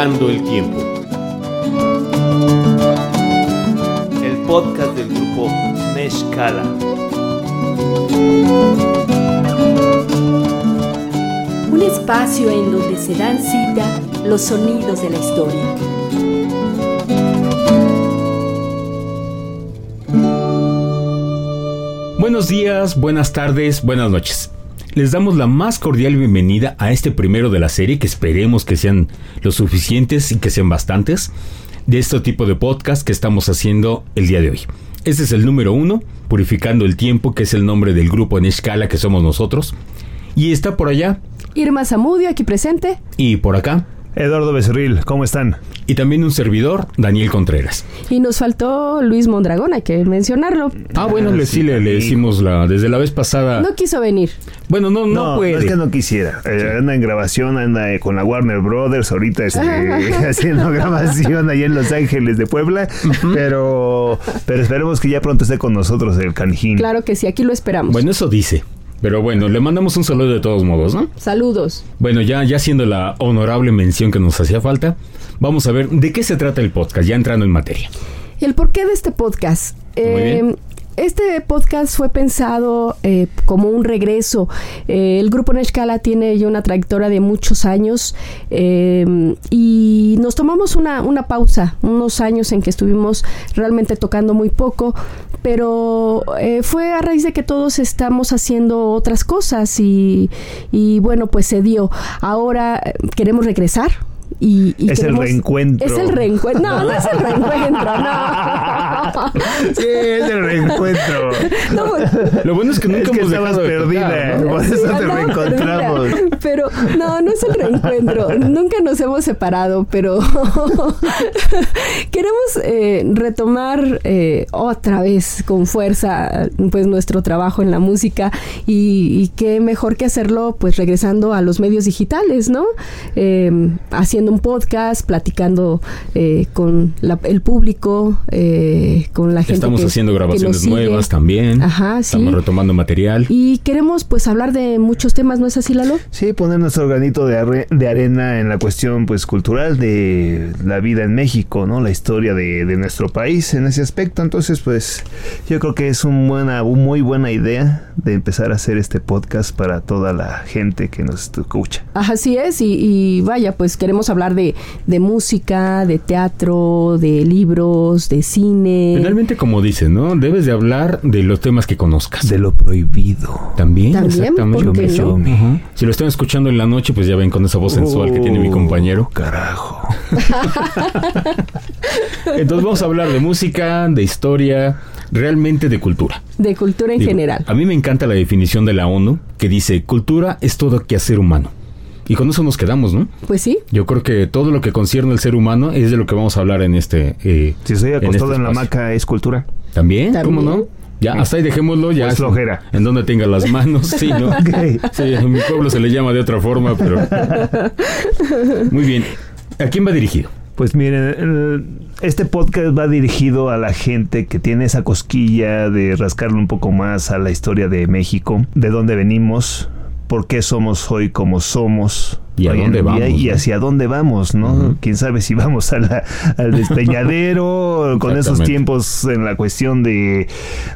El Tiempo. El podcast del grupo Neshkala. Un espacio en donde se dan cita los sonidos de la historia. Buenos días, buenas tardes, buenas noches. Les damos la más cordial bienvenida a este primero de la serie, que esperemos que sean lo suficientes y que sean bastantes, de este tipo de podcast que estamos haciendo el día de hoy. Este es el número uno, Purificando el Tiempo, que es el nombre del grupo en escala que somos nosotros. Y está por allá. Irma Zamudio, aquí presente. Y por acá. Eduardo Becerril, ¿cómo están? Y también un servidor, Daniel Contreras. Y nos faltó Luis Mondragón, hay que mencionarlo. Ah, bueno, le, sí, le, decimos la, desde la vez pasada. No quiso venir. Bueno, no, no, puede. No es que no quisiera. Eh, anda en grabación, anda eh, con la Warner Brothers, ahorita este, haciendo grabación allá en Los Ángeles de Puebla. pero, pero esperemos que ya pronto esté con nosotros el canjín. Claro que sí, aquí lo esperamos. Bueno, eso dice. Pero bueno, le mandamos un saludo de todos modos, ¿no? Saludos. Bueno, ya, ya siendo la honorable mención que nos hacía falta, vamos a ver de qué se trata el podcast, ya entrando en materia. El porqué de este podcast. Eh, este podcast fue pensado eh, como un regreso. Eh, el grupo Neshkala tiene ya una trayectoria de muchos años eh, y nos tomamos una, una, pausa, unos años en que estuvimos realmente tocando muy poco, pero fue a raíz de que todos estamos haciendo otras cosas y, y bueno, pues se dio. Ahora queremos regresar y, es el reencuentro. Es el reencuentro. No, no es el reencuentro, no. Sí, es el reencuentro. Lo bueno es que nunca es que hemos estabas perdida, ¿no? por eso te reencontramos. Perdida. Pero no, no es el reencuentro. nunca nos hemos separado, pero queremos eh, retomar eh, otra vez con fuerza pues nuestro trabajo en la música y, y, qué mejor que hacerlo pues regresando a los medios digitales, ¿no? Eh, haciendo un podcast, platicando eh, con la, el público, eh, con la gente. Estamos que, haciendo grabaciones nuevas también. Ajá, sí. Estamos retomando material. Y queremos pues hablar de muchos temas, ¿no es así, Lalo? Sí, poner nuestro granito de, arre, de arena en la cuestión pues cultural de la vida en México, ¿no? La historia de, de, nuestro país en ese aspecto. Entonces, pues yo creo que es un buena, una muy buena idea de empezar a hacer este podcast para toda la gente que nos escucha. Así es, y, y vaya, pues queremos hablar de, de, música, de teatro, de libros, de cine. Finalmente, como dices, ¿no? Debes de hablar de los temas que conozcas. De lo prohibido. También, ¿También? exactamente. ¿Por qué no? Uh -huh. Si lo están escuchando en la noche, pues ya ven con esa voz sensual que tiene mi compañero. Carajo. Entonces vamos a hablar de música, de historia, realmente de cultura. De cultura en Digo, general. A mí me encanta la definición de la ONU que dice cultura es todo quehacer humano. Y con eso nos quedamos, ¿no? Pues sí. Yo creo que todo lo que concierne al ser humano es de lo que vamos a hablar en este. Eh, si estoy acostado en, este en la hamaca, ¿es cultura? ¿También? ¿También? ¿Cómo no? Ya, hasta ahí dejémoslo, ya. Pues flojera. En donde tenga las manos, sí, ¿no? okay. Sí, en mi pueblo se le llama de otra forma, pero. Muy bien. ¿A quién va dirigido? Pues miren, este podcast va dirigido a la gente que tiene esa cosquilla de rascarle un poco más a la historia de México, de dónde venimos, por qué somos hoy como somos. ¿Y a dónde vamos? Y hacia dónde vamos, ¿no? Uh -huh. Quién sabe si vamos a la, al despeñadero con esos tiempos en la cuestión de,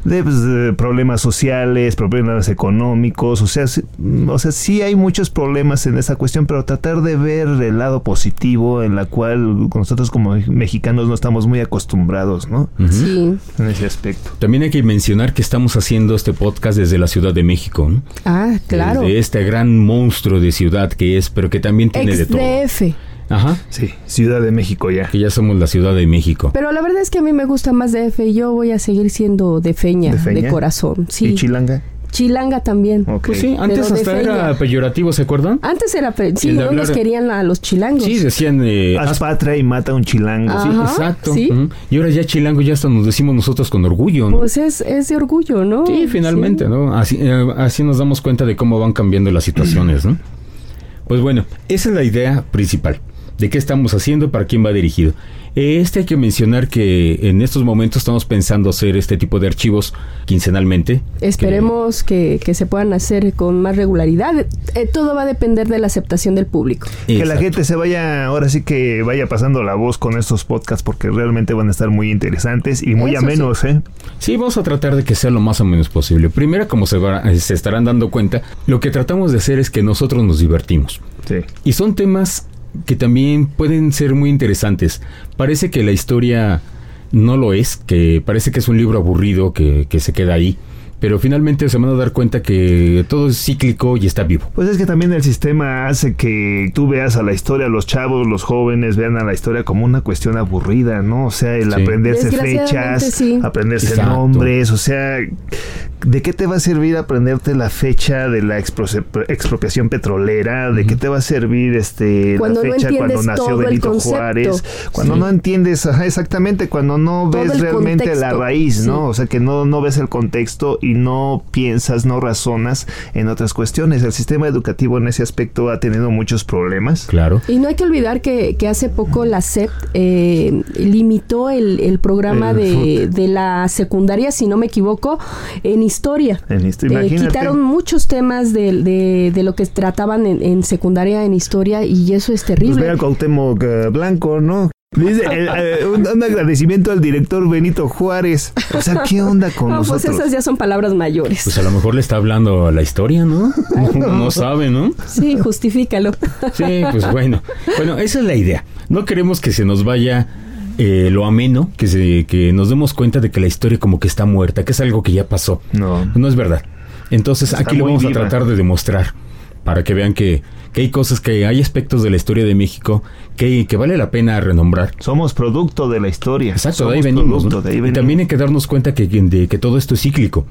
de, pues, de, problemas sociales, problemas económicos. O sea, sí, o sea, sí hay muchos problemas en esa cuestión, pero tratar de ver el lado positivo en la cual nosotros como mexicanos no estamos muy acostumbrados, ¿no? Uh -huh. Sí. En ese aspecto. También hay que mencionar que estamos haciendo este podcast desde la Ciudad de México, ¿no? Ah, claro. Desde este gran monstruo de ciudad que es, pero que también tiene de todo. DF. Ajá. Sí, Ciudad de México ya. Que ya somos la Ciudad de México. Pero la verdad es que a mí me gusta más DF y yo voy a seguir siendo de feña, de, feña? de corazón. Sí. ¿Y Chilanga? Chilanga también. Okay. Pues sí, antes hasta era peyorativo, ¿se acuerdan? Antes era, sí, no hablar... nos querían a los chilangos. Sí, decían... Eh, Haz patria y mata a un chilango. Ajá, sí, exacto. ¿sí? Uh -huh. Y ahora ya chilango ya hasta nos decimos nosotros con orgullo, ¿no? Pues es, es de orgullo, ¿no? Sí, finalmente, sí. ¿no? Así, eh, así nos damos cuenta de cómo van cambiando las situaciones, ¿no? Pues bueno, esa es la idea principal. De qué estamos haciendo, para quién va dirigido. Este hay que mencionar que en estos momentos estamos pensando hacer este tipo de archivos quincenalmente. Esperemos que, que, se puedan hacer con más regularidad. Eh, todo va a depender de la aceptación del público. Que la gente se vaya, ahora sí que vaya pasando la voz con estos podcasts porque realmente van a estar muy interesantes y muy amenos, sí. ¿eh? Sí, vamos a tratar de que sea lo más o menos posible. Primero, como se, va, se estarán dando cuenta, lo que tratamos de hacer es que nosotros nos divertimos. Sí. Y son temas que también pueden ser muy interesantes. Parece que la historia no lo es, que parece que es un libro aburrido que, que se queda ahí pero finalmente se van a dar cuenta que todo es cíclico y está vivo. Pues es que también el sistema hace que tú veas a la historia, los chavos, los jóvenes vean a la historia como una cuestión aburrida, ¿no? O sea, el sí. aprenderse fechas, sí. aprenderse Exacto. nombres, o sea, ¿de qué te va a servir aprenderte la fecha de la expropiación petrolera? ¿De uh -huh. qué te va a servir este cuando la fecha no cuando nació Benito Juárez? Cuando sí. no entiendes, ajá, exactamente, cuando no Todo ves realmente contexto. la raíz, ¿no? Sí. O sea, que no, no ves el contexto y no piensas, no razonas en otras cuestiones. El sistema educativo en ese aspecto ha tenido muchos problemas. Claro. Y no hay que olvidar que, que hace poco la SEP eh, limitó el, el programa El de, de, la secundaria, si no me equivoco, en historia. En historia. Eh, quitaron muchos temas de, de, de, lo que trataban en, en, secundaria en historia y eso es terrible. Pues vea Cuauhtémoc uh, Blanco, ¿no? Dice, eh, eh, un, un, agradecimiento al director Benito Juárez. O sea, ¿qué onda con no, nosotros? Pues esas ya son palabras mayores. Pues a lo mejor le está hablando a la historia, ¿no? No, no sabe, ¿no? Sí, justifícalo. Sí, pues bueno. Bueno, esa es la idea. No queremos que se nos vaya eh, lo ameno, que, se, que nos demos cuenta de que la historia como que está muerta, que es algo que ya pasó. No. No es verdad. Entonces está aquí lo vamos viva. a tratar de demostrar para que vean que, que, hay cosas, que hay aspectos de la historia de México que, que vale la pena renombrar. Somos producto de la historia. Exacto, Somos de ahí venimos. ¿no? de ahí venimos. Y también hay que darnos cuenta que, de, que todo esto es cíclico.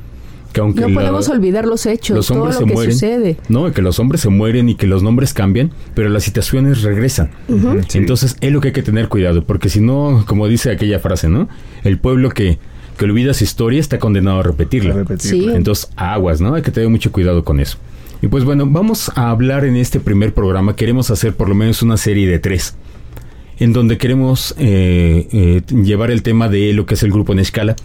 Que aunque no la, podemos olvidar los hechos, los hombres todo lo se que mueren, sucede. No, que los hombres se mueren y que los nombres cambian, pero las situaciones regresan. Uh -huh. sí. Entonces es lo que hay que tener cuidado, porque si no, como dice aquella frase, ¿no? El pueblo que, que olvida su historia está condenado a repetirla. A repetirla. Sí. Entonces, aguas, ¿no? Hay que tener mucho cuidado con eso. Y pues bueno, vamos a hablar en este primer programa. Queremos hacer por lo menos una serie de tres. En donde queremos eh, eh, llevar el tema de lo que es el grupo en escala,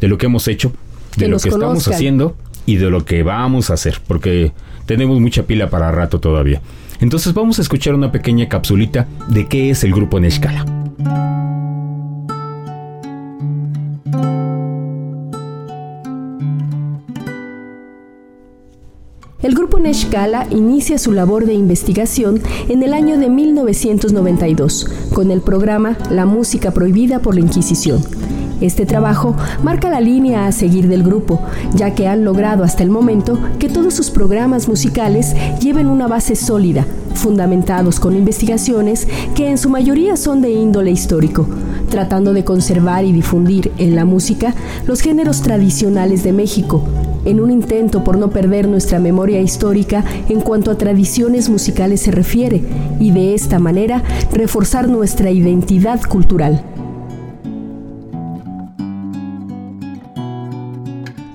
de lo que hemos hecho, de lo que conozcan. estamos haciendo y de lo que vamos a hacer, porque tenemos mucha pila para rato todavía. Entonces vamos a escuchar una pequeña capsulita de qué es el grupo en escala. El grupo Neshkala inicia su labor de investigación en el año de 1992 con el programa La música prohibida por la Inquisición. Este trabajo marca la línea a seguir del grupo, ya que han logrado hasta el momento que todos sus programas musicales lleven una base sólida, fundamentados con investigaciones que en su mayoría son de índole histórico, tratando de conservar y difundir en la música los géneros tradicionales de México, en un intento por no perder nuestra memoria histórica en cuanto a tradiciones musicales se refiere y de esta manera reforzar nuestra identidad cultural.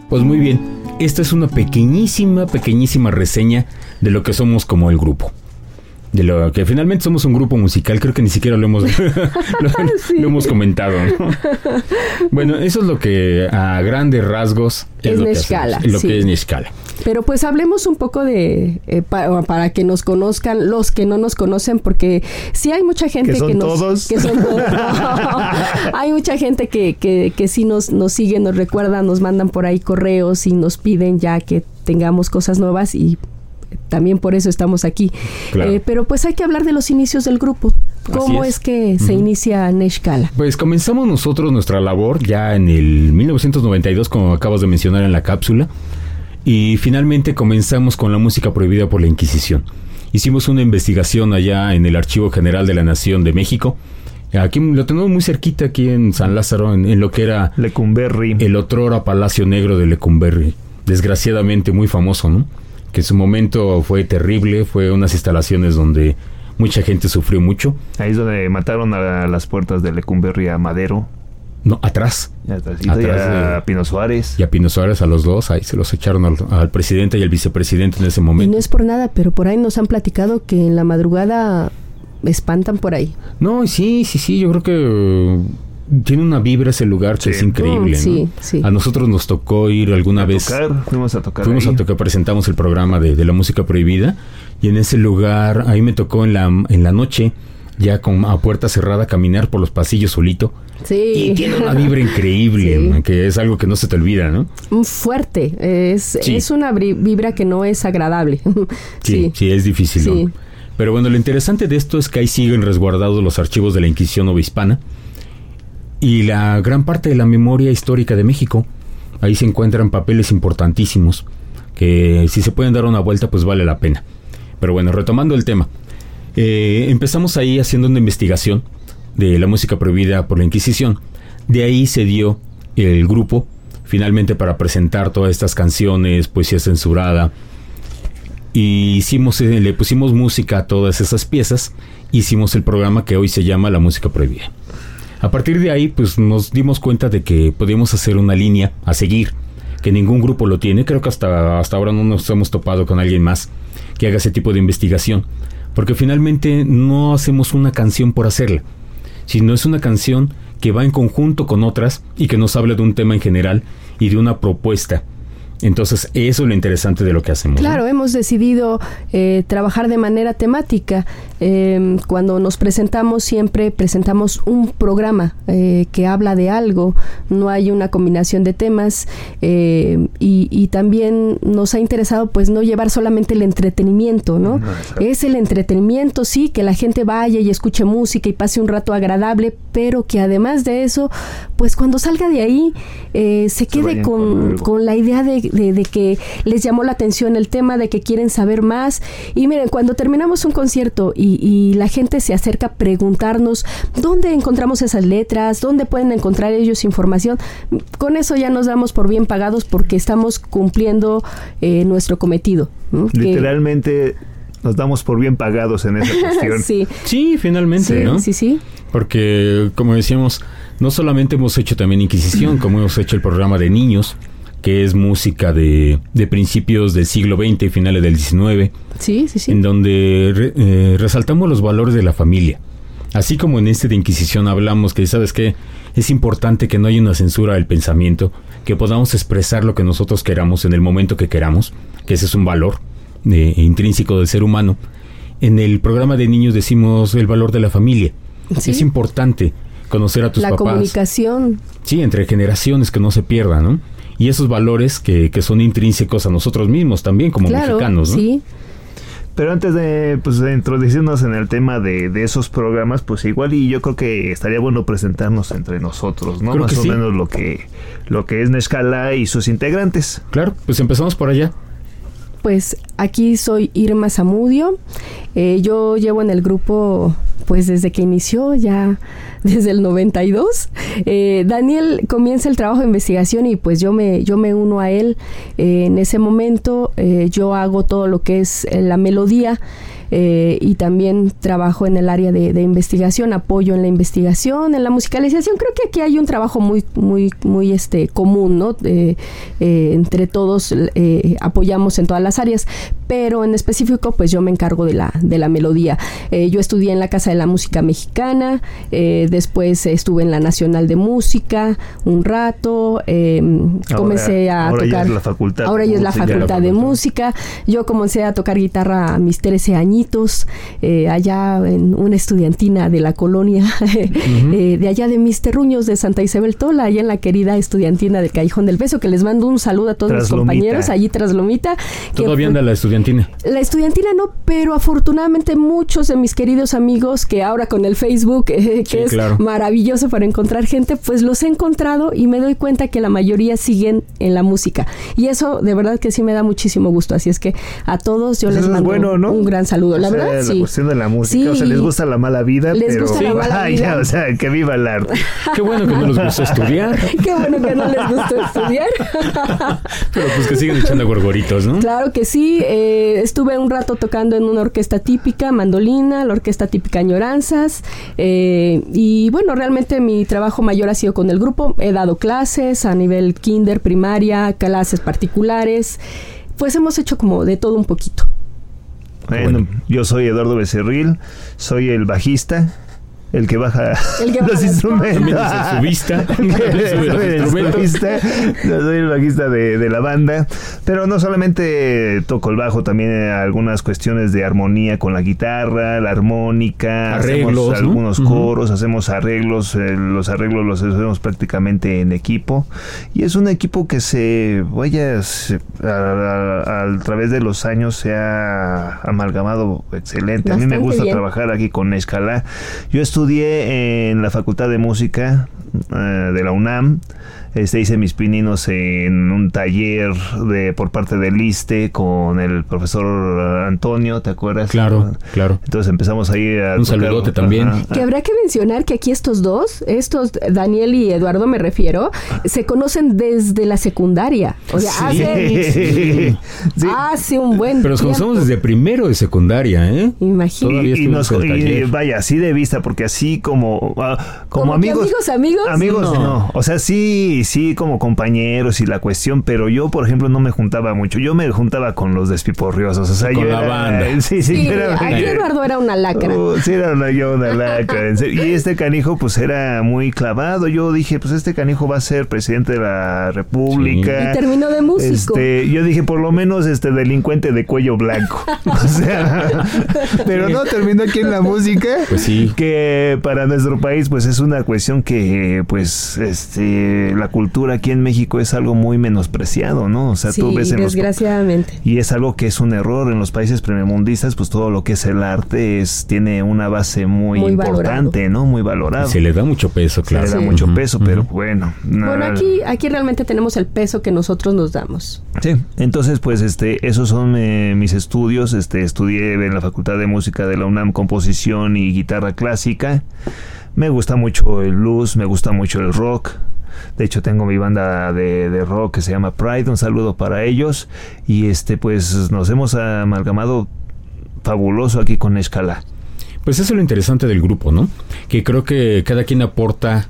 Pues muy bien, esta es una pequeñísima, pequeñísima reseña de lo que somos como el grupo. De lo que finalmente somos un grupo musical, creo que ni siquiera lo hemos, lo, sí. lo, hemos comentado. ¿no? Bueno, eso es lo que a grandes rasgos es, es lo, que, hacemos, lo sí. que es Neshkala. Pero pues hablemos un poco de, eh, para, para, que nos conozcan los que no nos conocen, porque sí hay mucha gente que, son que nos... Todos? Que son todos. hay mucha gente que, que, que sí nos, nos sigue, nos recuerda, nos mandan por ahí correos y nos piden ya que tengamos cosas nuevas y también por eso estamos aquí. Claro. Eh, pero pues hay que hablar de los inicios del grupo. ¿Cómo es. es. que se uh -huh. inicia Neshkala? Pues comenzamos nosotros nuestra labor ya en el 1992, como acabas de mencionar en la cápsula, y finalmente comenzamos con la música prohibida por la Inquisición. Hicimos una investigación allá en el Archivo General de la Nación de México. Aquí lo tenemos muy cerquita, aquí en San Lázaro, en, en lo que era Lecumberri. el otrora Palacio Negro de Lecumberri. Desgraciadamente muy famoso, ¿no? Que en su momento fue terrible, fue unas instalaciones donde mucha gente sufrió mucho. Ahí es donde mataron a las puertas de Lecumberri a Madero. No, atrás. atrás, y a Pino Suárez. Y a Pino Suárez, a los dos, ahí se los echaron al, al, presidente y al vicepresidente en ese momento. Y no es por nada, pero por ahí nos han platicado que en la madrugada espantan por ahí. No, sí, sí, sí, yo creo que tiene una vibra ese lugar que es increíble. Mm, sí, sí. A nosotros nos tocó ir alguna vez. Tocar, fuimos a tocar. Fuimos a tocar, presentamos el programa de, de, la música prohibida y en ese lugar, ahí me tocó en la, en la noche, ya con a puerta cerrada, caminar por los pasillos solito. Sí. Y tiene una vibra increíble, que es algo que no se te olvida, ¿no? Fuerte, es, es una vibra que no es agradable. sí, sí, es difícil. Pero bueno, lo interesante de esto es que ahí siguen resguardados los archivos de la Inquisición Obispana y la gran parte de la memoria histórica de México. Ahí se encuentran papeles importantísimos que si se pueden dar una vuelta pues vale la pena. Pero bueno, retomando el tema. Eh, empezamos ahí haciendo una investigación de la música prohibida por la Inquisición. De ahí se dio el grupo finalmente para presentar todas estas canciones, poesía censurada. Y hicimos, eh, le pusimos música a todas esas piezas. Hicimos el programa que hoy se llama La Música Prohibida. A partir de ahí, pues nos dimos cuenta de que podíamos hacer una línea a seguir, que ningún grupo lo tiene. Creo que hasta, hasta ahora no nos hemos topado con alguien más que haga ese tipo de investigación. Porque finalmente no hacemos una canción por hacerla, sino es una canción que va en conjunto con otras y que nos habla de un tema en general y de una propuesta entonces, eso es lo interesante de lo que hacemos. Claro, hemos decidido eh, trabajar de manera temática. Em, cuando nos presentamos, siempre presentamos un programa eh, que habla de algo, no hay una combinación de temas eh, y, también nos ha interesado pues no llevar solamente el entretenimiento, ¿no? es el entretenimiento, sí, que la gente vaya y escuche música y pase un rato agradable, pero que además de eso, pues cuando salga de ahí se quede con, con la idea de de, que les llamó la atención el tema, de que quieren saber más. Y miren, cuando terminamos un concierto y, la gente se acerca a preguntarnos dónde encontramos esas letras, dónde pueden encontrar ellos información, con eso ya nos damos por bien pagados porque estamos cumpliendo eh, nuestro cometido. Literalmente nos damos por bien pagados en esa cuestión. sí. sí, finalmente, ¿no? Sí, sí. Porque, como decíamos, no solamente hemos hecho también Inquisición, como hemos hecho el programa de niños, que es música de, de principios del siglo XX y finales del XIX. Sí, sí, sí. En donde eh, resaltamos los valores de la familia. Así como en este de Inquisición hablamos que, ¿sabes qué? Es importante que no haya una censura del pensamiento, que podamos expresar lo que nosotros queramos en el momento que queramos, que ese es un valor eh, intrínseco del ser humano. En el programa de niños decimos el valor de la familia. Es importante conocer a tus papás. La comunicación. Sí, entre generaciones que no se pierda, ¿no? Y esos valores que, que son intrínsecos a nosotros mismos también como mexicanos. ¿no? Sí. Pero antes de, pues, de introducirnos en el tema de, de, esos programas, pues igual y yo creo que estaría bueno presentarnos entre nosotros, ¿no? Más o menos lo que, lo que es Nescala y sus integrantes. Claro, pues empezamos por allá. Pues aquí soy Irma Zamudio. Eh, yo llevo en el grupo pues desde que inició ya desde el 92. Eh, Daniel comienza el trabajo de investigación y pues yo me, yo me uno a él. Eh, en ese momento eh, yo hago todo lo que es la melodía. Eh, y también trabajo en el área de, investigación, apoyo en la investigación, en la musicalización. Creo que aquí hay un trabajo muy, muy, muy este, común, ¿no? Eh, entre todos apoyamos en todas las áreas, pero en específico, pues yo me encargo de la, de la melodía. yo estudié en la Casa de la Música Mexicana, después estuve en la Nacional de Música un rato, comencé a tocar. Ahora ya es la facultad. Ahora ya es la facultad de música. Yo comencé a tocar guitarra a mis 13 años eh, allá en una estudiantina de la colonia, eh, de allá de mis terruños de Santa Isabel Tola, allá en la querida estudiantina del Callejón del Beso, que les mando un saludo a todos los compañeros allí tras Lomita. ¿Todavía anda la estudiantina? La estudiantina no, pero afortunadamente muchos de mis queridos amigos que ahora con el Facebook, eh, que es maravilloso para encontrar gente, pues los he encontrado y me doy cuenta que la mayoría siguen en la música. Y eso de verdad que sí me da muchísimo gusto. Así es que a todos yo les mando un gran saludo la verdad, La cuestión de la música, o sea, les gusta la mala vida, les pero gusta la mala vida. o sea, que viva el arte. Qué bueno que no les gusta estudiar. Qué bueno que no les gusta estudiar. pero pues que siguen echando gorgoritos, ¿no? Claro que sí. Eh, estuve un rato tocando en una orquesta típica, mandolina, la orquesta típica Añoranzas. Eh, y bueno, realmente mi trabajo mayor ha sido con el grupo. He dado clases a nivel kinder, primaria, clases particulares. Pues hemos hecho como de todo un poquito. Bueno, yo soy Eduardo Becerril, soy el bajista el que baja los instrumentos. su vista. soy el bajista de, la banda. Pero no solamente toco el bajo, también algunas cuestiones de armonía con la guitarra, la armónica, arreglos, algunos coros, hacemos arreglos. Eh, los arreglos los hacemos prácticamente en equipo. Y es un equipo que se vaya a, través de los años se ha amalgamado excelente. a mí me gusta trabajar aquí con Escala. Yo estuve estudié en la Facultad de Música eh, de la UNAM este, hice mis pininos en un taller de por parte del ISTE con el profesor Antonio, ¿te acuerdas? Claro, claro. Entonces empezamos ahí a... Un saludote también. Que habrá que mencionar que aquí estos dos, estos Daniel y Eduardo me refiero, se conocen desde la secundaria. O sea, hace, hace un buen Pero nos conocemos desde primero de secundaria, ¿eh? Imagínate. Y, nos, vaya, así de vista, porque así como, ah, como, amigos... amigos, amigos. Amigos, no. O sea, sí sí, como compañeros y la cuestión, pero yo, por ejemplo, no me juntaba mucho. Yo me juntaba con los despiporriosos. O sea, con yo la banda. Sí, sí, era, aquí Eduardo era una lacra. Uh, sí, era una, yo una lacra. y este canijo, pues era muy clavado. Yo dije, pues este canijo va a ser presidente de la República. Y terminó de músico. Este, yo dije, por lo menos este delincuente de cuello blanco. o sea, pero no terminó aquí en la música. Pues sí. Que para nuestro país, pues es una cuestión que, pues, este, la cultura aquí en México es algo muy menospreciado, ¿no? O sea, tú ves en desgraciadamente. y es algo que es un error en los países primermundistas, pues todo lo que es el arte es tiene una base muy, importante, ¿no? Muy valorado. Se le da mucho peso, claro. Se le da mucho peso, pero bueno. Bueno, aquí aquí realmente tenemos el peso que nosotros nos damos. Sí, entonces pues este esos son eh, mis estudios, este estudié en la Facultad de Música de la UNAM composición y guitarra clásica. Me gusta mucho el blues, me gusta mucho el rock. De hecho, tengo mi banda de, rock que se llama Pride. Un saludo para ellos. Y este, pues nos hemos amalgamado fabuloso aquí con Escala. Pues eso es lo interesante del grupo, ¿no? Que creo que cada quien aporta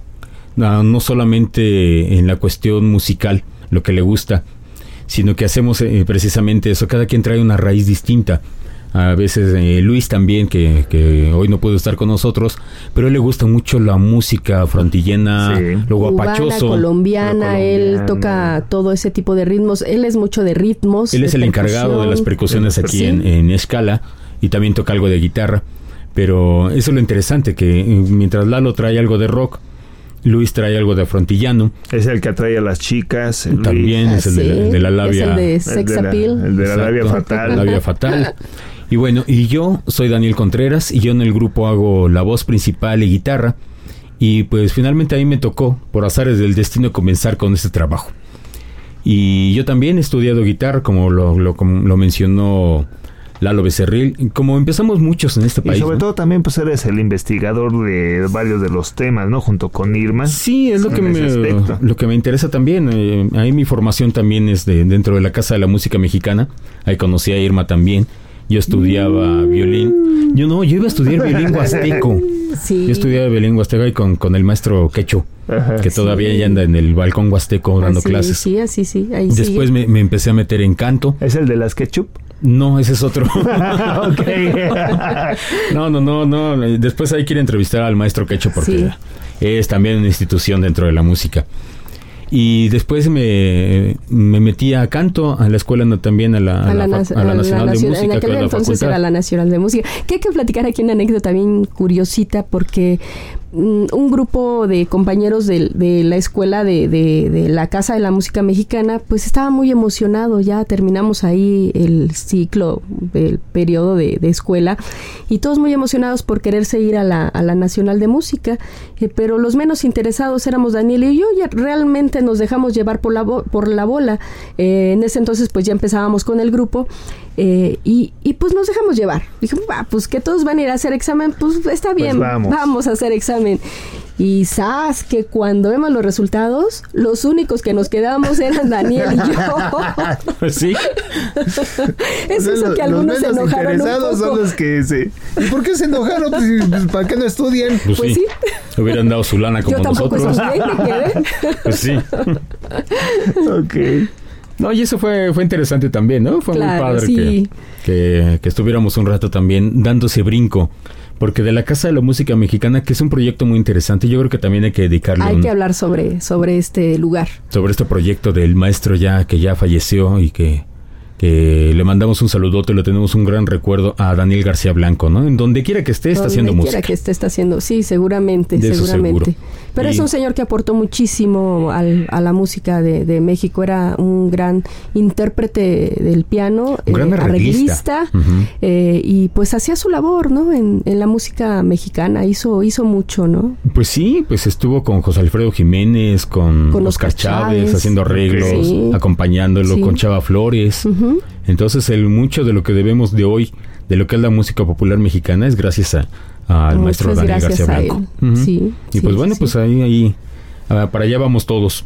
no solamente en la cuestión musical, lo que le gusta, sino que hacemos eh, precisamente eso. Cada quien trae una raíz distinta a veces eh, Luis también, que, hoy no puede estar con nosotros, pero él le gusta mucho la música frontillena, lo guapachoso. colombiana, él toca todo ese tipo de ritmos, él es mucho de ritmos. Él es el encargado de las percusiones aquí en, en escala y también toca algo de guitarra, pero eso es lo interesante, que mientras Lalo trae algo de rock, Luis trae algo de frontillano. Es el que atrae a las chicas. También es el de, la, labia. el de sex appeal. El de la, labia fatal. Labia fatal. Y bueno, y yo soy Daniel Contreras y yo en el grupo hago la voz principal y guitarra. Y pues finalmente a mí me tocó, por azares del destino, comenzar con este trabajo. Y yo también he estudiado guitarra, como lo, lo, lo mencionó Lalo Becerril, como empezamos muchos en este país. Y sobre todo también pues eres el investigador de varios de los temas, ¿no? Junto con Irma. Sí, es lo que, me, lo que me interesa también. Eh, ahí mi formación también es de, dentro de la Casa de la Música Mexicana. Ahí conocí a Irma también yo estudiaba violín. Yo no, yo iba a estudiar violín huasteco. Sí. Yo estudiaba violín huasteco y con, con el maestro Quecho, que todavía ya anda en el balcón huasteco dando clases. Sí, así sí. Ahí Después me, me, empecé a meter en canto. ¿Es el de las ketchup? No, ese es otro. no, no, no, no. Después ahí quiero entrevistar al maestro Quecho porque es también una institución dentro de la música. Y después me, me metí a canto a la escuela no, también a la, a la, Nacional de Música. En aquel entonces era la Nacional de Música. Que hay que platicar aquí una anécdota bien curiosita porque un grupo de compañeros de, la escuela de, la Casa de la Música Mexicana, pues estaba muy emocionado, ya terminamos ahí el ciclo, el periodo de, escuela, y todos muy emocionados por quererse ir a la, Nacional de Música, eh, pero los menos interesados éramos Daniel y yo, ya realmente nos dejamos llevar por la, por la bola, eh, en ese entonces pues ya empezábamos con el grupo, eh, y, y, pues nos dejamos llevar. Dijimos, pues que todos van a ir a hacer examen, pues está bien, pues vamos. a hacer examen. Y sabes que cuando vemos los resultados, los únicos que nos quedamos eran Daniel y yo. Pues sí. es eso que algunos se enojaron. Un son los que se. ¿Y por qué se enojaron? Pues, pues ¿Para qué no estudian? Pues, pues sí. Hubieran dado su lana como yo nosotros. pues sí. ok. No, y eso fue, fue interesante también, ¿no? Fue muy padre que, que, estuviéramos un rato también dándose brinco porque de la Casa de la Música Mexicana, que es un proyecto muy interesante, yo creo que también hay que dedicarle. Hay que hablar sobre, sobre este lugar. Sobre este proyecto del maestro ya que ya falleció y que que le mandamos un saludote, le tenemos un gran recuerdo a Daniel García Blanco, ¿no? En donde quiera que esté, está haciendo música. Donde quiera que esté, está haciendo, sí, seguramente, seguramente. Pero es un señor que aportó muchísimo al, a la música de, México, era un gran intérprete del piano, un gran eh, arreglista, eh, y pues hacía su labor, ¿no? En, en, la música mexicana, hizo, hizo mucho, ¿no? Pues sí, pues estuvo con José Alfredo Jiménez, con, Oscar Chávez, haciendo arreglos, acompañándolo con Chava Flores. Entonces, el mucho de lo que debemos de hoy, de lo que es la música popular mexicana, es gracias al maestro Daniel García Blanco. y pues bueno, pues ahí, ahí, ah, para allá vamos todos.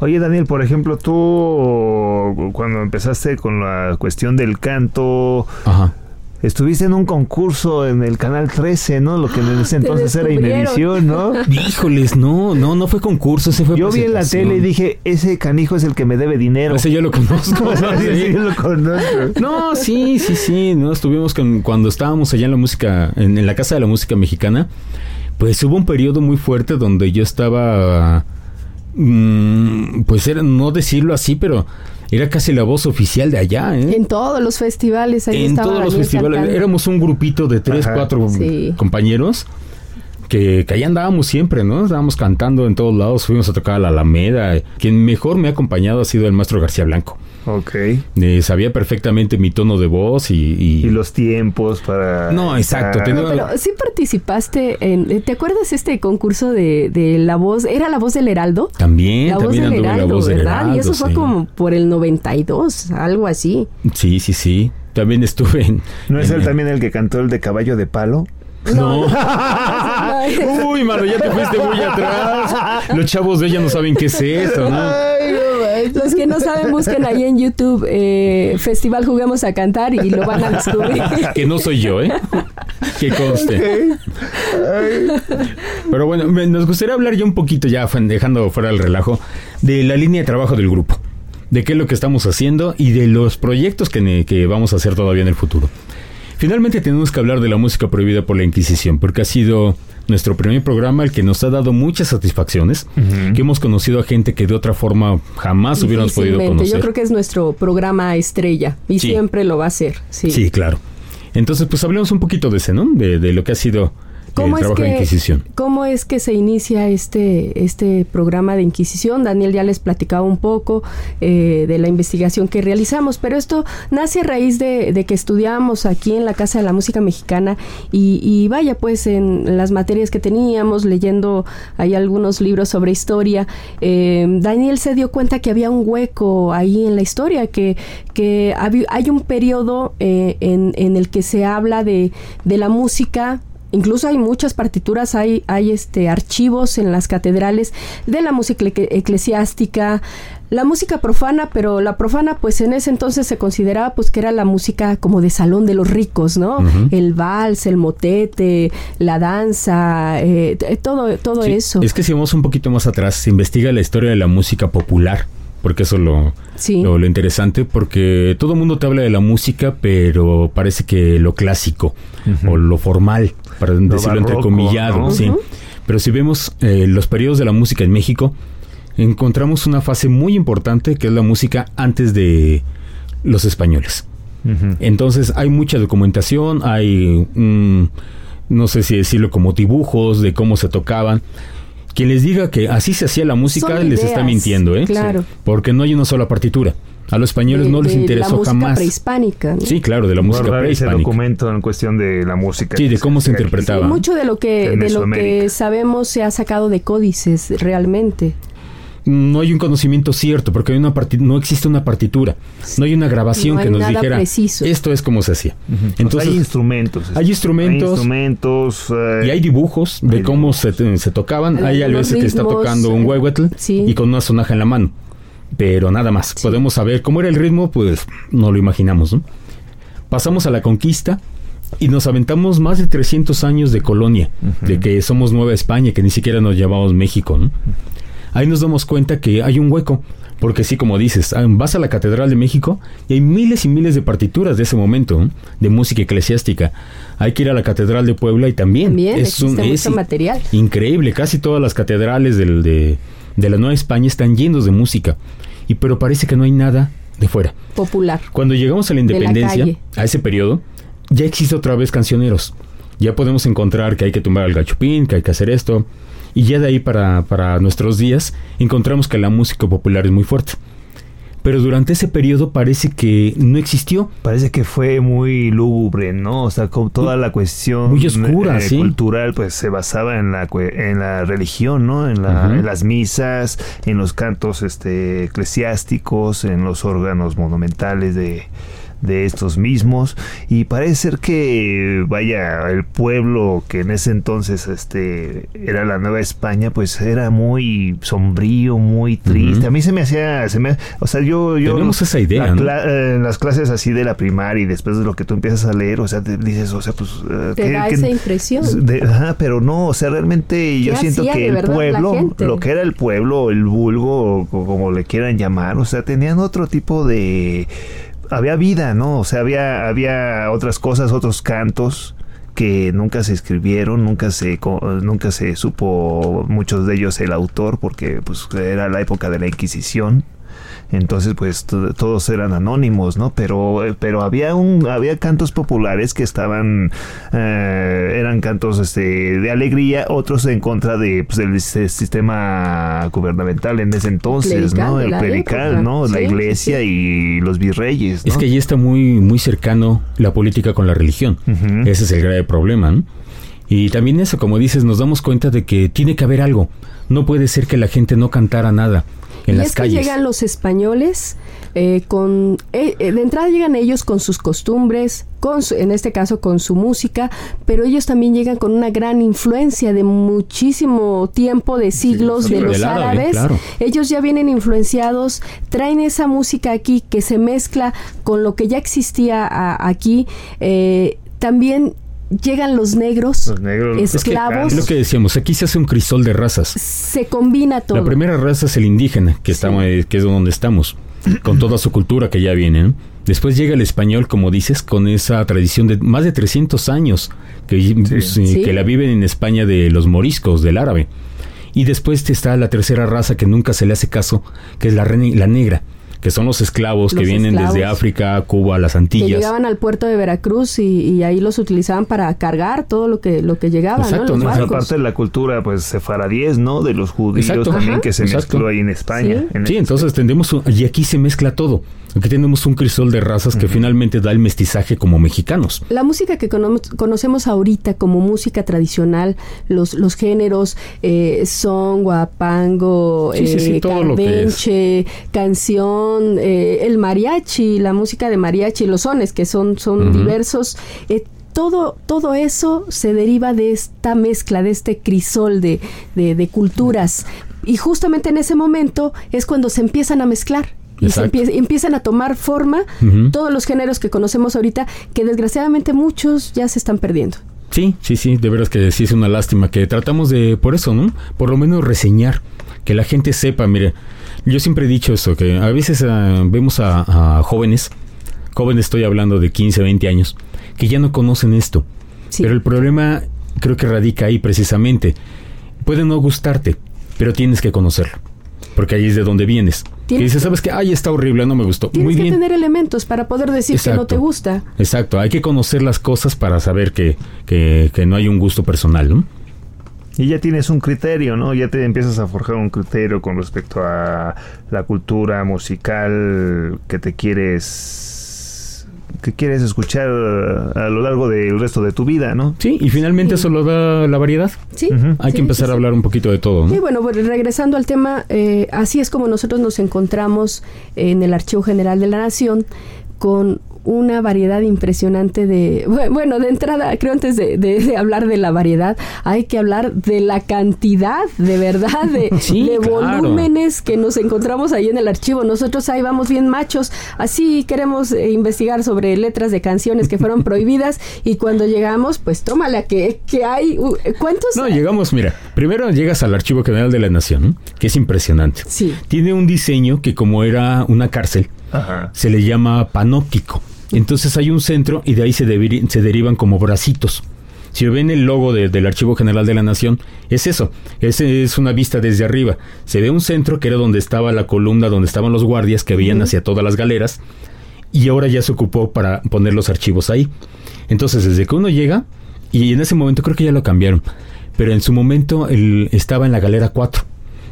Oye Daniel, por ejemplo, tú cuando empezaste con la cuestión del canto, Ajá. Estuviste en un concurso en el canal 13, ¿no? Lo que en ese entonces era Inevisión, ¿no? Híjoles, no, no, no fue concurso, ese fue Yo vi en la tele y dije, ese canijo es el que me debe dinero. Ese yo lo conozco. sí, yo lo conozco. No, sí, sí, sí, no estuvimos con, cuando estábamos allá en la música, en, la Casa de la Música Mexicana, pues hubo un periodo muy fuerte donde yo estaba, mm, pues era, no decirlo así, pero era casi la voz oficial de allá, ¿eh? En todos los festivales, ahí En todos los festivales. Éramos un grupito de tres, cuatro compañeros que, que ahí andábamos siempre, ¿no? Estábamos cantando en todos lados, fuimos a tocar a la Alameda. Quien mejor me ha acompañado ha sido el maestro García Blanco. Ok. Eh, sabía perfectamente mi tono de voz y, y... los tiempos para... No, exacto. Pero sí participaste en... Eh, ¿Te acuerdas este concurso de, de, la voz? ¿Era la voz del Heraldo? También, la también voz del Heraldo, la voz del Heraldo, Y eso fue como por el 92, algo así. Sí, sí, sí. También estuve en... ¿No es él también el que cantó el de Caballo de Palo? No. Uy, mano, ya te fuiste muy atrás. Los chavos de ella no saben qué es eso, ¿no? Los que no saben, busquen ahí en YouTube eh, Festival Juguemos a Cantar y lo van a descubrir. que no soy yo, ¿eh? Que conste. Pero bueno, nos gustaría hablar ya un poquito, ya dejando fuera el relajo, de la línea de trabajo del grupo. De qué es lo que estamos haciendo y de los proyectos que, que vamos a hacer todavía en el futuro. Finalmente tenemos que hablar de la música prohibida por la Inquisición, porque ha sido nuestro primer programa el que nos ha dado muchas satisfacciones, que hemos conocido a gente que de otra forma jamás hubiéramos podido conocer. Yo creo que es nuestro programa estrella y siempre lo va a ser. Sí. sí, claro. Entonces, pues hablemos un poquito de ese, ¿no? De, de lo que ha sido ¿Cómo es que, Inquisición. ¿Cómo es que se inicia este, este programa de Inquisición? Daniel ya les platicaba un poco eh, de la investigación que realizamos, pero esto nace a raíz de, que estudiamos aquí en la Casa de la Música Mexicana y, vaya, pues en las materias que teníamos, leyendo ahí algunos libros sobre historia, eh, Daniel se dio cuenta que había un hueco ahí en la historia, que, que hay un periodo eh, en, en el que se habla de, de la música incluso hay muchas partituras, hay, hay este archivos en las catedrales de la música eclesiástica, la música profana, pero la profana pues en ese entonces se consideraba pues que era la música como de salón de los ricos, ¿no? El vals, el motete, la danza, eh, todo, todo eso. Es que si vamos un poquito más atrás, se investiga la historia de la música popular porque eso lo, lo, interesante, porque todo el mundo te habla de la música, pero parece que lo clásico o lo formal, para decirlo entrecomillado, sí. Pero si vemos eh, los periodos de la música en México, encontramos una fase muy importante que es la música antes de los españoles. Entonces hay mucha documentación, hay, no sé si decirlo como dibujos de cómo se tocaban. Quien les diga que así se hacía la música les está mintiendo, ¿eh? Claro. Porque no hay una sola partitura. A los españoles no les interesó la jamás. prehispánica. Sí, claro, de la música prehispánica. Ese documento en cuestión de la música. Sí, de cómo se interpretaba. mucho de lo que de lo que sabemos se ha sacado de códices realmente no hay un conocimiento cierto, porque hay una no existe una partitura, no hay una grabación que nos dijera esto es como se hacía. Entonces hay instrumentos. Hay instrumentos. instrumentos eh, y hay dibujos de cómo Se, tocaban. Hay a veces que está tocando un huehuetl y con una sonaja en la mano. Pero nada más. Podemos saber cómo era el ritmo, pues no lo imaginamos. Pasamos a la conquista y nos aventamos más de 300 años de colonia, de que somos Nueva España, que ni siquiera nos llamamos México. ¿no? Ahí nos damos cuenta que hay un hueco, Porque sí, como dices, ah, vas a la Catedral de México y hay miles y miles de partituras de ese momento, de música eclesiástica. Hay que ir a la Catedral de Puebla y también, es un material. Increíble, casi todas las catedrales del, de, de la Nueva España están llenos de música. Y pero parece que no hay nada de fuera. Popular. Cuando llegamos a la independencia, a ese periodo, ya existe otra vez cancioneros. Ya podemos encontrar que hay que tumbar al gachupín, que hay que hacer esto. Y ya de ahí para, para nuestros días encontramos que la música popular es muy fuerte pero durante ese periodo parece que no existió. Parece que fue muy lúgubre, ¿no? O sea, con toda la cuestión muy oscura, eh, cultural, pues se basaba en la en la religión, ¿no? En, en, las misas, en los cantos este eclesiásticos, en los órganos monumentales de de estos mismos. Y parece ser que vaya el pueblo que en ese entonces este era la Nueva España pues era muy sombrío muy triste. A mí se me hacía se me, o sea yo yo tenemos esa idea en las clases así de la primaria y después de lo que tú empiezas a leer o sea te dices o sea pues eh, te da esa impresión. pero no o sea realmente yo siento que el pueblo lo que era el pueblo el vulgo como le quieran llamar o sea tenían otro tipo de había vida, ¿no? O sea, había, había otras cosas, otros cantos que nunca se escribieron, nunca se nunca se supo muchos de ellos el autor porque pues era la época de la Inquisición entonces pues todos eran anónimos, ¿no? Pero, pero había un, había cantos populares que estaban, eh, eran cantos este, de alegría, otros en contra de, pues, del sistema gubernamental en ese entonces, ¿no? El clerical, ¿no? la iglesia y los virreyes. Es que allí está muy, muy cercano la política con la religión. Ese es el grave problema, ¿no? Y también eso, como dices, nos damos cuenta de que tiene que haber algo. No puede ser que la gente no cantara nada en y es Que llegan los españoles eh, con eh, eh, de entrada llegan ellos con sus costumbres, con en este caso con su música, pero ellos también llegan con una gran influencia de muchísimo tiempo, de siglos de los árabes. Ellos ya vienen influenciados, traen esa música aquí que se mezcla con lo que ya existía aquí. también llegan los negros, los negros esclavos. Es, lo que decíamos, aquí se hace un crisol de razas. Se combina todo. La primera raza es el indígena, que, estamos, que es donde estamos, con toda su cultura que ya viene. Después llega el español, como dices, con esa tradición de más de 300 años que, que la viven en España de los moriscos, del árabe. Y después está la tercera raza que nunca se le hace caso, que es la, la negra que son los esclavos que vienen desde África, Cuba, las Antillas. Que llegaban al puerto de Veracruz y, ahí los utilizaban para cargar todo lo que lo que llegaba, Exacto, ¿no? aparte de la cultura, pues sefaradíes, ¿no? De los judíos también que se mezcló ahí en España. Sí, entonces tendemos y aquí se mezcla todo. Aquí tenemos un crisol de razas que finalmente da el mestizaje como mexicanos. La música que conocemos ahorita como música tradicional, los, los géneros eh, son, guapango, eh, canción, eh, el mariachi, la música de mariachi, los sones que son, son diversos. Eh, todo, todo eso se deriva de esta mezcla, de este crisol de, de culturas. Y justamente en ese momento es cuando se empiezan a mezclar y se empiezan a tomar forma todos los géneros que conocemos ahorita, que desgraciadamente muchos ya se están perdiendo. Sí, sí, sí, de veras que sí es una lástima que tratamos de, por eso, ¿no? Por lo menos reseñar, que la gente sepa, mire, yo siempre he dicho eso, que a veces ah, vemos a, jóvenes, jóvenes estoy hablando de 15, 20 años, que ya no conocen esto. Pero el problema creo que radica ahí precisamente. Puede no gustarte, pero tienes que conocerlo porque ahí es de donde vienes. Y dices, ¿sabes qué? Ay, está horrible, no me gustó. Tienes Muy que tener elementos para poder decir que no te gusta. Exacto, hay que conocer las cosas para saber que, que, que no hay un gusto personal, ¿no? Y ya tienes un criterio, ¿no? Ya te empiezas a forjar un criterio con respecto a la cultura musical que te quieres que quieres escuchar a lo largo del resto de tu vida, ¿no? Sí, y finalmente eso lo da la variedad. Sí. Hay que empezar a hablar un poquito de todo, ¿no? Sí, bueno, regresando al tema, eh, así es como nosotros nos encontramos en el Archivo General de la Nación con una variedad impresionante de, bueno, de entrada, creo antes de, hablar de la variedad, hay que hablar de la cantidad, de verdad, de, volúmenes que nos encontramos ahí en el archivo. Nosotros ahí vamos bien machos, así queremos eh, investigar sobre letras de canciones que fueron prohibidas y cuando llegamos, pues tómale a que, que hay, ¿cuántos? No, llegamos, mira, Primero llegas al Archivo General de la Nación, que es impresionante. Sí. Tiene un diseño que como era una cárcel, se le llama panóptico. Entonces hay un centro y de ahí se, se derivan como bracitos. Si ven el logo del Archivo General de la Nación, es eso, es, es una vista desde arriba. Se ve un centro que era donde estaba la columna, donde estaban los guardias que veían hacia todas las galeras, y ahora ya se ocupó para poner los archivos ahí. Entonces, desde que uno llega, y en ese momento creo que ya lo cambiaron, pero en su momento él estaba en la galera 4,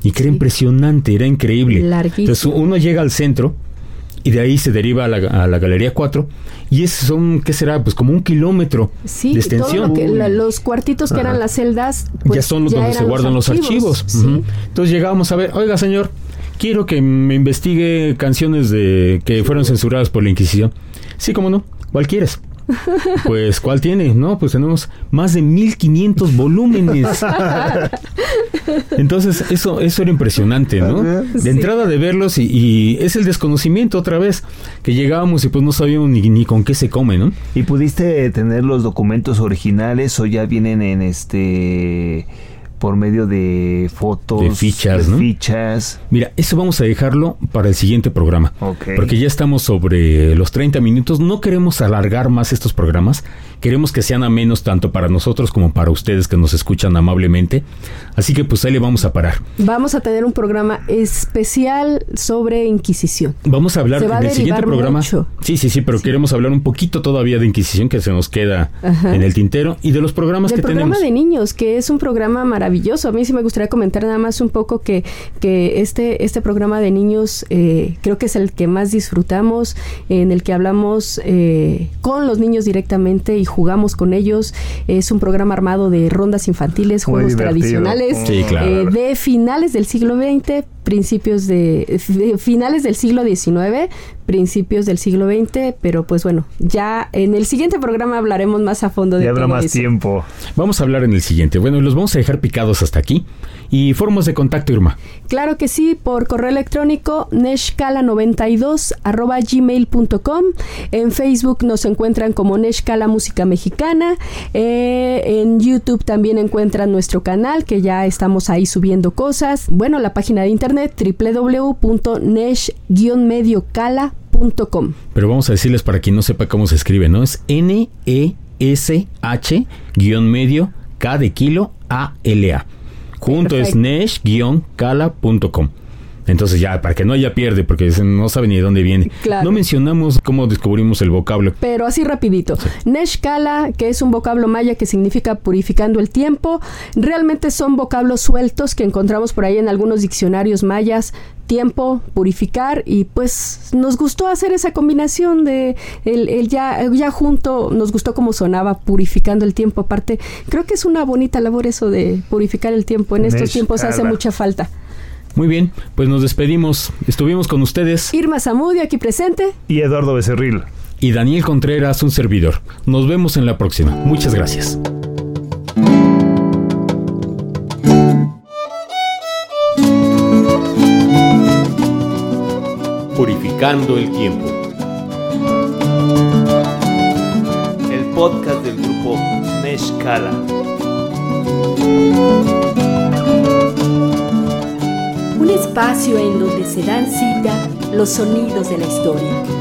y que era impresionante, era increíble. Entonces uno llega al centro, y de ahí se deriva a la, Galería 4 y es son qué será pues como un kilómetro de extensión. los cuartitos que eran las celdas pues, ya son los donde se guardan los archivos, entonces llegábamos a ver oiga señor quiero que me investigue canciones de que fueron censuradas por la Inquisición sí cómo no ¿cuál quieres? Pues, ¿cuál tiene? No, pues tenemos más de 1500 volúmenes. Entonces, eso, eso era impresionante, ¿no? De entrada de verlos y, es el desconocimiento otra vez, que llegábamos y pues no sabíamos ni, ni con qué se come, ¿no? ¿Y pudiste tener los documentos originales o ya vienen en este por medio de fotos, de fichas, ¿no? fichas. Mira, eso vamos a dejarlo para el siguiente programa. Porque ya estamos sobre los 30 minutos. No queremos alargar más estos programas. Queremos que sean a menos tanto para nosotros como para ustedes que nos escuchan amablemente. Así que pues ahí le vamos a parar. Vamos a tener un programa especial sobre Inquisición. Vamos a hablar del siguiente programa. Sí, sí, sí, pero queremos hablar un poquito todavía de Inquisición que se nos queda en el tintero y de los programas que tenemos. programa de niños, que es un programa maravilloso. A mí sí me gustaría comentar nada más un poco que, que este, este programa de niños eh, creo que es el que más disfrutamos, en el que hablamos eh, con los niños directamente y jugamos con ellos. Es un programa armado de rondas infantiles, juegos tradicionales eh, de finales del siglo XX, principios de, finales del siglo XIX, principios del siglo XX, pero pues bueno, ya en el siguiente programa hablaremos más a fondo de ya habrá más tiempo. Vamos a hablar en el siguiente. Bueno, los vamos a dejar picados hasta aquí. ¿Y formas de contacto, Irma? Claro que sí, por correo electrónico neshkala92 arroba gmail.com. En Facebook nos encuentran como Neshkala Música Mexicana. Eh, en YouTube también encuentran nuestro canal, que ya estamos ahí subiendo cosas. Bueno, la página de internet www.nesh-mediocala.com. Pero vamos a decirles para quien no sepa cómo se escribe, ¿no? Es N-E-S-H-medio K de kilo A-L-A. Junto es nesh-kala.com. Entonces ya, para que no haya pierde, porque no sabe ni de dónde viene. No mencionamos cómo descubrimos el vocablo. Pero así rapidito. Neshkala, que es un vocablo maya que significa purificando el tiempo, realmente son vocablos sueltos que encontramos por ahí en algunos diccionarios mayas tiempo, purificar y pues nos gustó hacer esa combinación de el, ya, ya junto, nos gustó cómo sonaba purificando el tiempo. Aparte, creo que es una bonita labor eso de purificar el tiempo. En estos tiempos hace mucha falta. Muy bien, pues nos despedimos. Estuvimos con ustedes. Irma Zamudio aquí presente. Y Eduardo Becerril. Y Daniel Contreras, un servidor. Nos vemos en la próxima. Muchas gracias. Purificando el tiempo. El podcast del grupo Neshkala. Un espacio en donde se dan cita los sonidos de la historia.